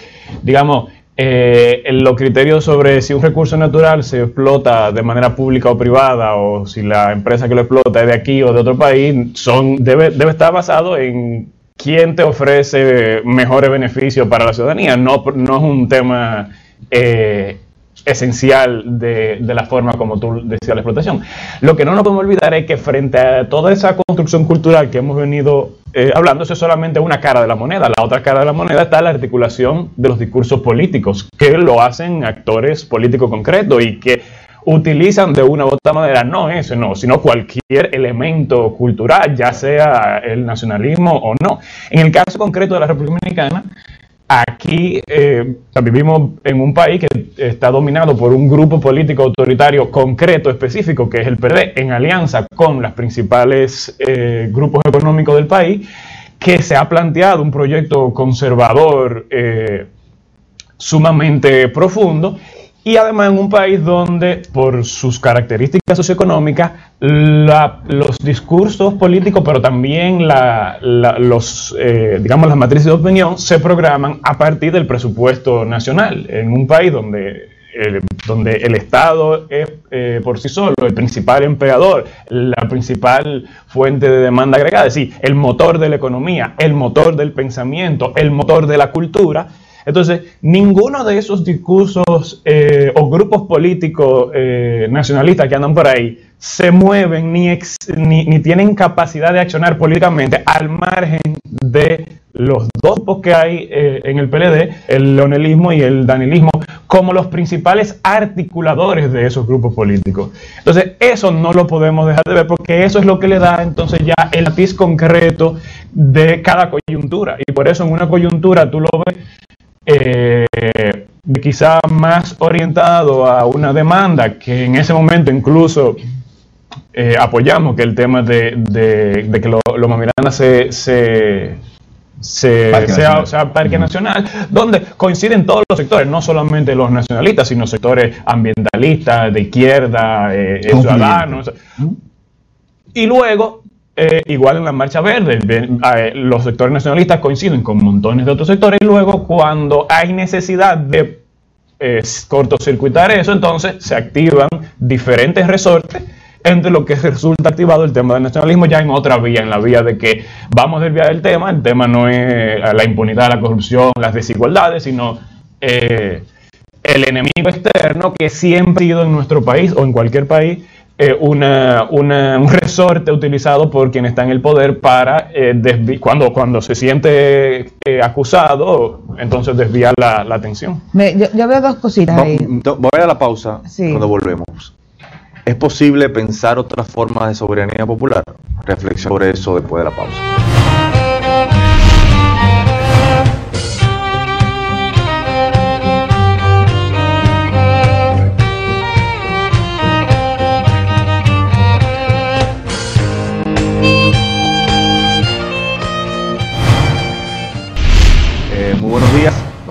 digamos, eh, los criterios sobre si un recurso natural se explota de manera pública o privada, o si la empresa que lo explota es de aquí o de otro país, son, debe, debe estar basado en quién te ofrece mejores beneficios para la ciudadanía. No, no es un tema eh, esencial de, de la forma como tú decías la explotación. Lo que no nos podemos olvidar es que frente a toda esa construcción cultural que hemos venido eh, hablando, eso es solamente una cara de la moneda. La otra cara de la moneda está la articulación de los discursos políticos, que lo hacen actores políticos concretos y que utilizan de una u otra manera, no eso, no, sino cualquier elemento cultural, ya sea el nacionalismo o no. En el caso concreto de la República Dominicana, aquí eh, vivimos en un país que está dominado por un grupo político autoritario concreto, específico, que es el PRD, en alianza con los principales eh, grupos económicos del país, que se ha planteado un proyecto conservador eh, sumamente profundo y además en un país donde por sus características socioeconómicas los discursos políticos pero también los eh, digamos las matrices de opinión se programan a partir del presupuesto nacional en un país donde eh, donde el Estado es eh, por sí solo el principal empleador, la principal fuente de demanda agregada, es decir, el motor de la economía, el motor del pensamiento, el motor de la cultura. Entonces, ninguno de esos discursos eh, o grupos políticos nacionalistas que andan por ahí se mueven ni, ni, tienen capacidad de accionar políticamente al margen de los dos grupos que hay eh, en el PLD, el leonelismo y el danilismo, como los principales articuladores de esos grupos políticos. Entonces, eso no lo podemos dejar de ver porque eso es lo que le da entonces ya el lápiz concreto de cada coyuntura. Y por eso en una coyuntura tú lo ves eh, quizá más orientado a una demanda que en ese momento incluso eh, apoyamos que el tema de, que los lo Miranda se, se, sea, parque nacional, donde coinciden todos los sectores, no solamente los nacionalistas, sino sectores ambientalistas, de izquierda, eh, ciudadanos. Y luego, eh, igual en la Marcha Verde, los sectores nacionalistas coinciden con montones de otros sectores y luego cuando hay necesidad de cortocircuitar eso, entonces se activan diferentes resortes entre lo que resulta activado el tema del nacionalismo ya en otra vía, en la vía de que vamos a desviar el tema, el tema no es la impunidad, la corrupción, las desigualdades, sino eh, el enemigo externo que siempre ha sido en nuestro país o en cualquier país eh, una, un resorte utilizado por quien está en el poder para eh, cuando, cuando se siente acusado, entonces desviar la, atención. yo, veo dos cositas ahí. Voy a la pausa cuando volvemos. ¿Es posible pensar otras formas de soberanía popular? Reflexión sobre eso después de la pausa.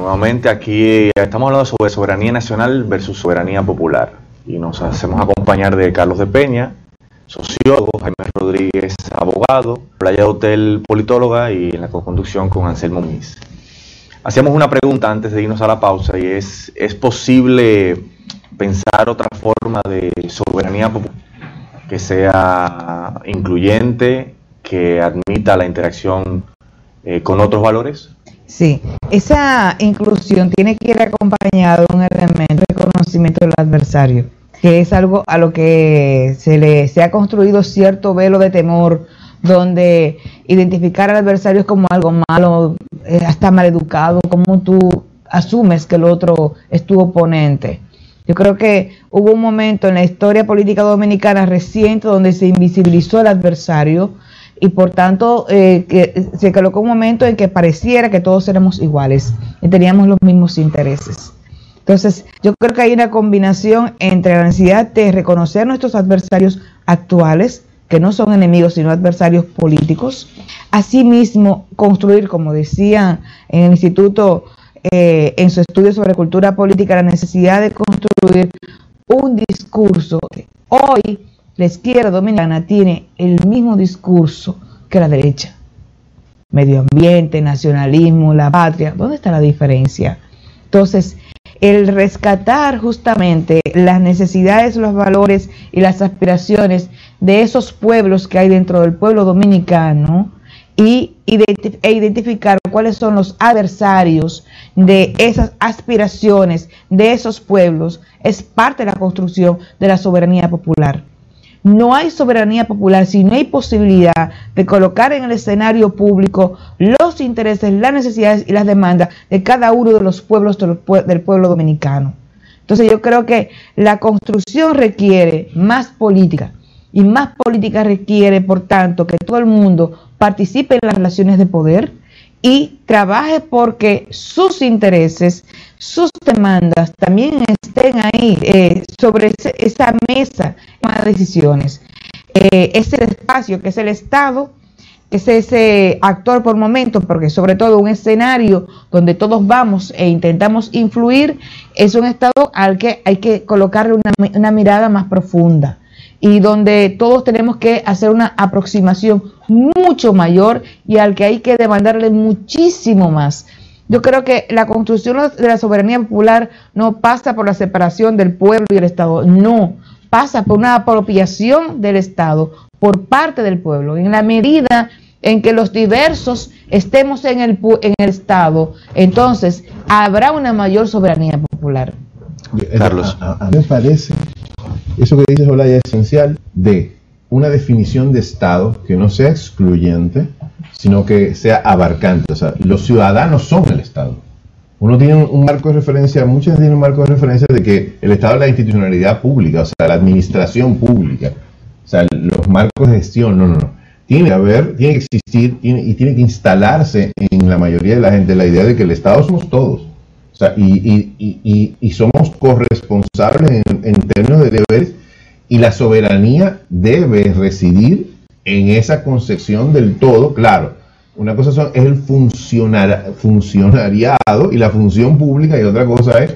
Nuevamente aquí estamos hablando sobre soberanía nacional versus soberanía popular y nos hacemos acompañar de Carlos de Peña, sociólogo, Jaime Rodríguez, abogado, Playa Hotel, politóloga y en la co-conducción con Anselmo Mies. Hacíamos una pregunta antes de irnos a la pausa y es, ¿es posible pensar otra forma de soberanía popular que sea incluyente, que admita la interacción eh, con otros valores? Sí, esa inclusión tiene que ir acompañada de un elemento de conocimiento del adversario, que es algo a lo que se le se ha construido cierto velo de temor, donde identificar al adversario es como algo malo, eh, hasta maleducado, como tú asumes que el otro es tu oponente. Yo creo que hubo un momento en la historia política dominicana reciente donde se invisibilizó al adversario, y por tanto eh, se colocó un momento en que pareciera que todos éramos iguales y teníamos los mismos intereses. Entonces, yo creo que hay una combinación entre la necesidad de reconocer nuestros adversarios actuales, que no son enemigos, sino adversarios políticos, asimismo construir, como decía en el instituto, eh, en su estudio sobre cultura política, la necesidad de construir un discurso. Hoy, la izquierda dominicana tiene el mismo discurso que la derecha. Medio ambiente, nacionalismo, la patria. ¿Dónde está la diferencia? Entonces, el rescatar justamente las necesidades, los valores y las aspiraciones de esos pueblos que hay dentro del pueblo dominicano y e identificar cuáles son los adversarios de esas aspiraciones de esos pueblos es parte de la construcción de la soberanía popular. No hay soberanía popular si no hay posibilidad de colocar en el escenario público los intereses, las necesidades y las demandas de cada uno de los pueblos del pueblo dominicano. Entonces yo creo que la construcción requiere más política y más política requiere, por tanto, que todo el mundo participe en las relaciones de poder y trabaje porque sus intereses, sus demandas también estén ahí eh, sobre esa mesa de decisiones. Eh, es el espacio que es el Estado, que es ese actor por momento, porque sobre todo un escenario donde todos vamos e intentamos influir, es un Estado al que hay que colocarle una mirada más profunda y donde todos tenemos que hacer una aproximación mucho mayor y al que hay que demandarle muchísimo más. Yo creo que la construcción de la soberanía popular no pasa por la separación del pueblo y el Estado, no, pasa por una apropiación del Estado por parte del pueblo. En la medida en que los diversos estemos en el, en el Estado, entonces habrá una mayor soberanía popular. Carlos. A, mí me parece, eso que dices, Olaya, es esencial de una definición de Estado que no sea excluyente, sino que sea abarcante. O sea, los ciudadanos son el Estado. Uno tiene un, marco de referencia, muchos tienen un marco de referencia de que el Estado es la institucionalidad pública, o sea, la administración pública, o sea, los marcos de gestión, no, no, no. Tiene que haber, tiene que existir y tiene que instalarse en la mayoría de la gente la idea de que el Estado somos todos. Y, somos corresponsables en, términos de deberes y la soberanía debe residir en esa concepción del todo, claro. Una cosa es el funcionar, funcionariado y la función pública y otra cosa es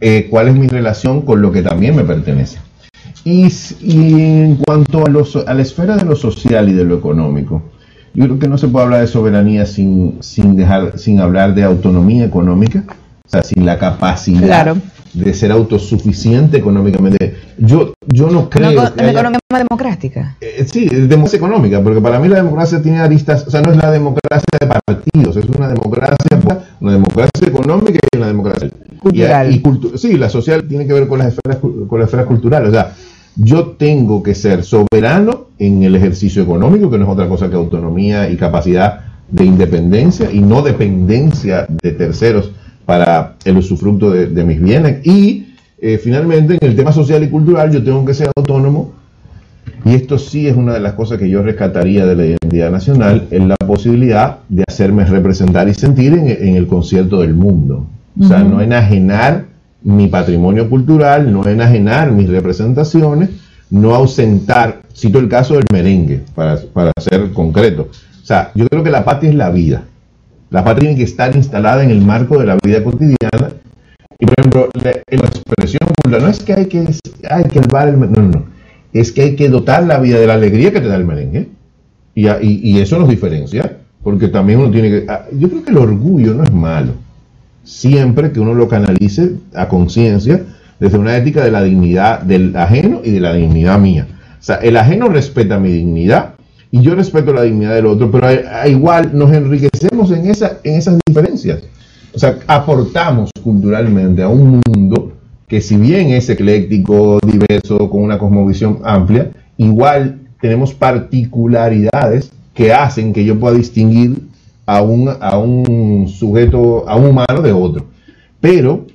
eh, cuál es mi relación con lo que también me pertenece. Y, en cuanto a, los, a la esfera de lo social y de lo económico, yo creo que no se puede hablar de soberanía sin, sin, dejar, sin hablar de autonomía económica, o sea, sin la capacidad claro de ser autosuficiente económicamente. Yo, yo no creo. Una, que economía democrática. Eh, sí, democracia económica, porque para mí la democracia tiene aristas, o sea, no es la democracia de partidos, es una democracia, una democracia económica y una democracia cultural. Y, sí, la social tiene que ver con las esferas, con las esferas culturales. O sea, yo tengo que ser soberano en el ejercicio económico, que no es otra cosa que autonomía y capacidad de independencia y no dependencia de terceros para el usufructo de, mis bienes. Y eh, finalmente, en el tema social y cultural, yo tengo que ser autónomo. Y esto sí es una de las cosas que yo rescataría de la identidad nacional, es la posibilidad de hacerme representar y sentir en, el concierto del mundo. O sea, no enajenar mi patrimonio cultural, no enajenar mis representaciones, no ausentar, cito el caso del merengue, para, para ser concreto. O sea, yo creo que la patria es la vida. La patria tiene que estar instalada en el marco de la vida cotidiana. Y por ejemplo, la, expresión no es que hay que, hay que el no, no, no. Es que hay que dotar la vida de la alegría que te da el merengue. Y, y, eso nos diferencia, porque también uno tiene que... Ah, yo creo que el orgullo no es malo, siempre que uno lo canalice a conciencia desde una ética de la dignidad del ajeno y de la dignidad mía. O sea, el ajeno respeta mi dignidad y yo respeto la dignidad del otro, pero igual nos enriquecemos en, esa, en esas diferencias. O sea, aportamos culturalmente a un mundo que si bien es ecléctico, diverso, con una cosmovisión amplia, igual tenemos particularidades que hacen que yo pueda distinguir a un, a un sujeto, a un humano de otro. Pero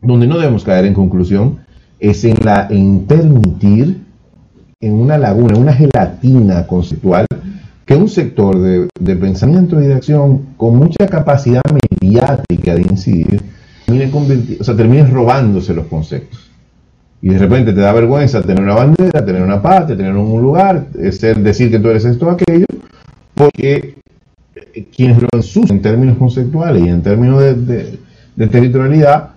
donde no debemos caer en conclusión es en, la, en permitir en una laguna, en una gelatina conceptual, que un sector de, pensamiento y de acción con mucha capacidad mediática de incidir, termine, o sea, termine robándose los conceptos. Y de repente te da vergüenza tener una bandera, tener una patria, tener un lugar, ser, decir que tú eres esto o aquello, porque quienes lo ensucian en términos conceptuales y en términos de territorialidad,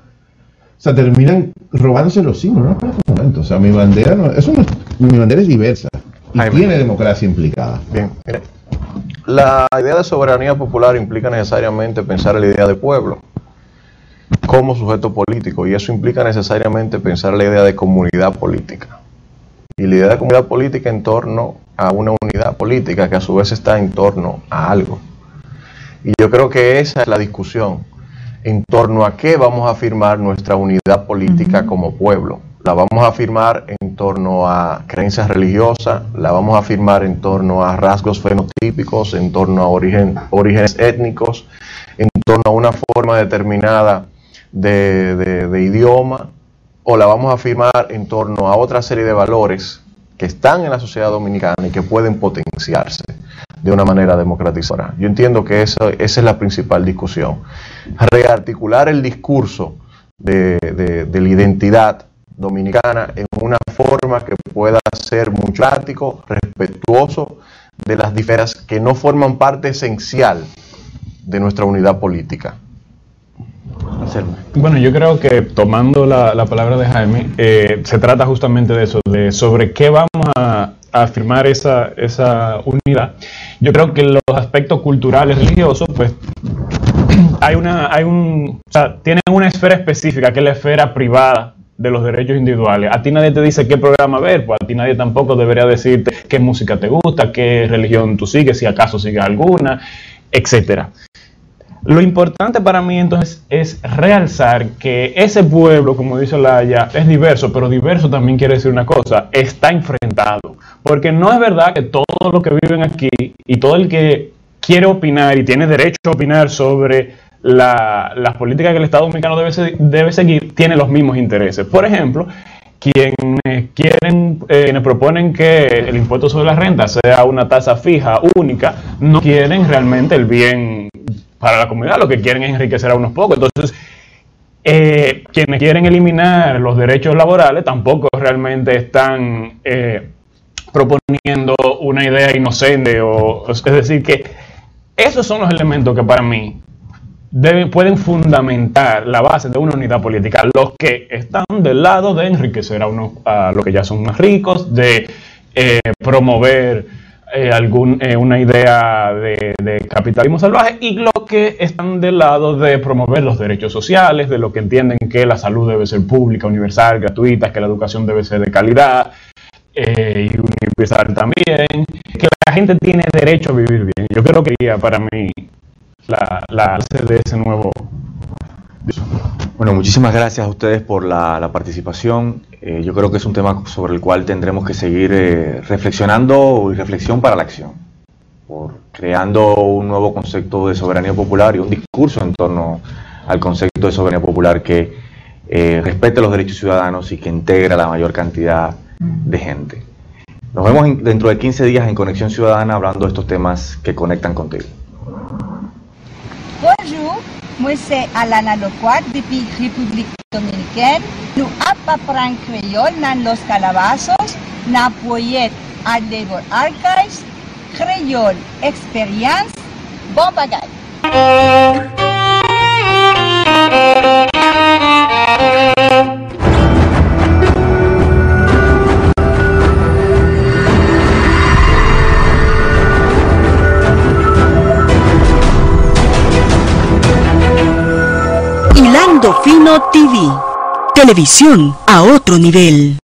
o sea, terminan robándose los símbolos. No, un momento. O sea, mi bandera no, eso mi bandera es diversa y tiene democracia implicada. Bien, La idea de soberanía popular implica necesariamente pensar en la idea de pueblo como sujeto político y eso implica necesariamente pensar la idea de comunidad política. Y la idea de comunidad política en torno a una unidad política que a su vez está en torno a algo. Y yo creo que esa es la discusión en torno a qué vamos a afirmar nuestra unidad política como pueblo. La vamos a afirmar en torno a creencias religiosas, la vamos a afirmar en torno a rasgos fenotípicos, en torno a orígenes étnicos, en torno a una forma determinada de, de idioma, o la vamos a afirmar en torno a otra serie de valores que están en la sociedad dominicana y que pueden potenciarse de una manera democratizadora. Yo entiendo que esa, esa es la principal discusión. Rearticular el discurso de, de, la identidad dominicana en una forma que pueda ser muy práctico, respetuoso de las diferencias que no forman parte esencial de nuestra unidad política. Bueno, yo creo que tomando la, la palabra de Jaime, eh, se trata justamente de eso, de sobre qué vamos a, afirmar esa, esa unidad. Yo creo que los aspectos culturales religiosos, pues hay una, hay un, o sea, tienen una esfera específica que es la esfera privada de los derechos individuales. A ti nadie te dice qué programa ver, pues a ti nadie tampoco debería decirte qué música te gusta, qué religión tú sigues, si acaso sigues alguna, etcétera. Lo importante para mí entonces es realzar que ese pueblo, como dice Laya, es diverso, pero diverso también quiere decir una cosa, está enfrentado. Porque no es verdad que todos los que viven aquí y todo el que quiere opinar y tiene derecho a opinar sobre la, las políticas que el Estado Dominicano debe, debe seguir, tiene los mismos intereses. Por ejemplo, quienes quieren, eh, quienes proponen que el impuesto sobre la renta sea una tasa fija, única, no quieren realmente el bien para la comunidad, lo que quieren es enriquecer a unos pocos. Entonces, eh, quienes quieren eliminar los derechos laborales tampoco realmente están eh, proponiendo una idea inocente, o, es decir, que esos son los elementos que para mí pueden fundamentar la base de una unidad política, los que están del lado de enriquecer a, uno, a los que ya son más ricos, de eh, promover eh, algún, eh, una idea de, capitalismo salvaje y los que están del lado de promover los derechos sociales, de lo que entienden que la salud debe ser pública, universal, gratuita, que la educación debe ser de calidad eh, y universal también, que la gente tiene derecho a vivir bien. Yo creo que para mí la, la de ese nuevo bueno, muchísimas gracias a ustedes por la, participación. Eh, yo creo que es un tema sobre el cual tendremos que seguir eh, reflexionando y reflexión para la acción, por creando un nuevo concepto de soberanía popular y un discurso en torno al concepto de soberanía popular que eh, respete los derechos ciudadanos y que integre a la mayor cantidad de gente. Nos vemos dentro de 15 días en Conexión Ciudadana hablando de estos temas que conectan contigo. C'est Alana Loquat, depuis République Dominicaine. Nous apprenons créole dans los calabazos, na poyet à Labor Archives, créole expérience, bon. Fino TV. Televisión a otro nivel.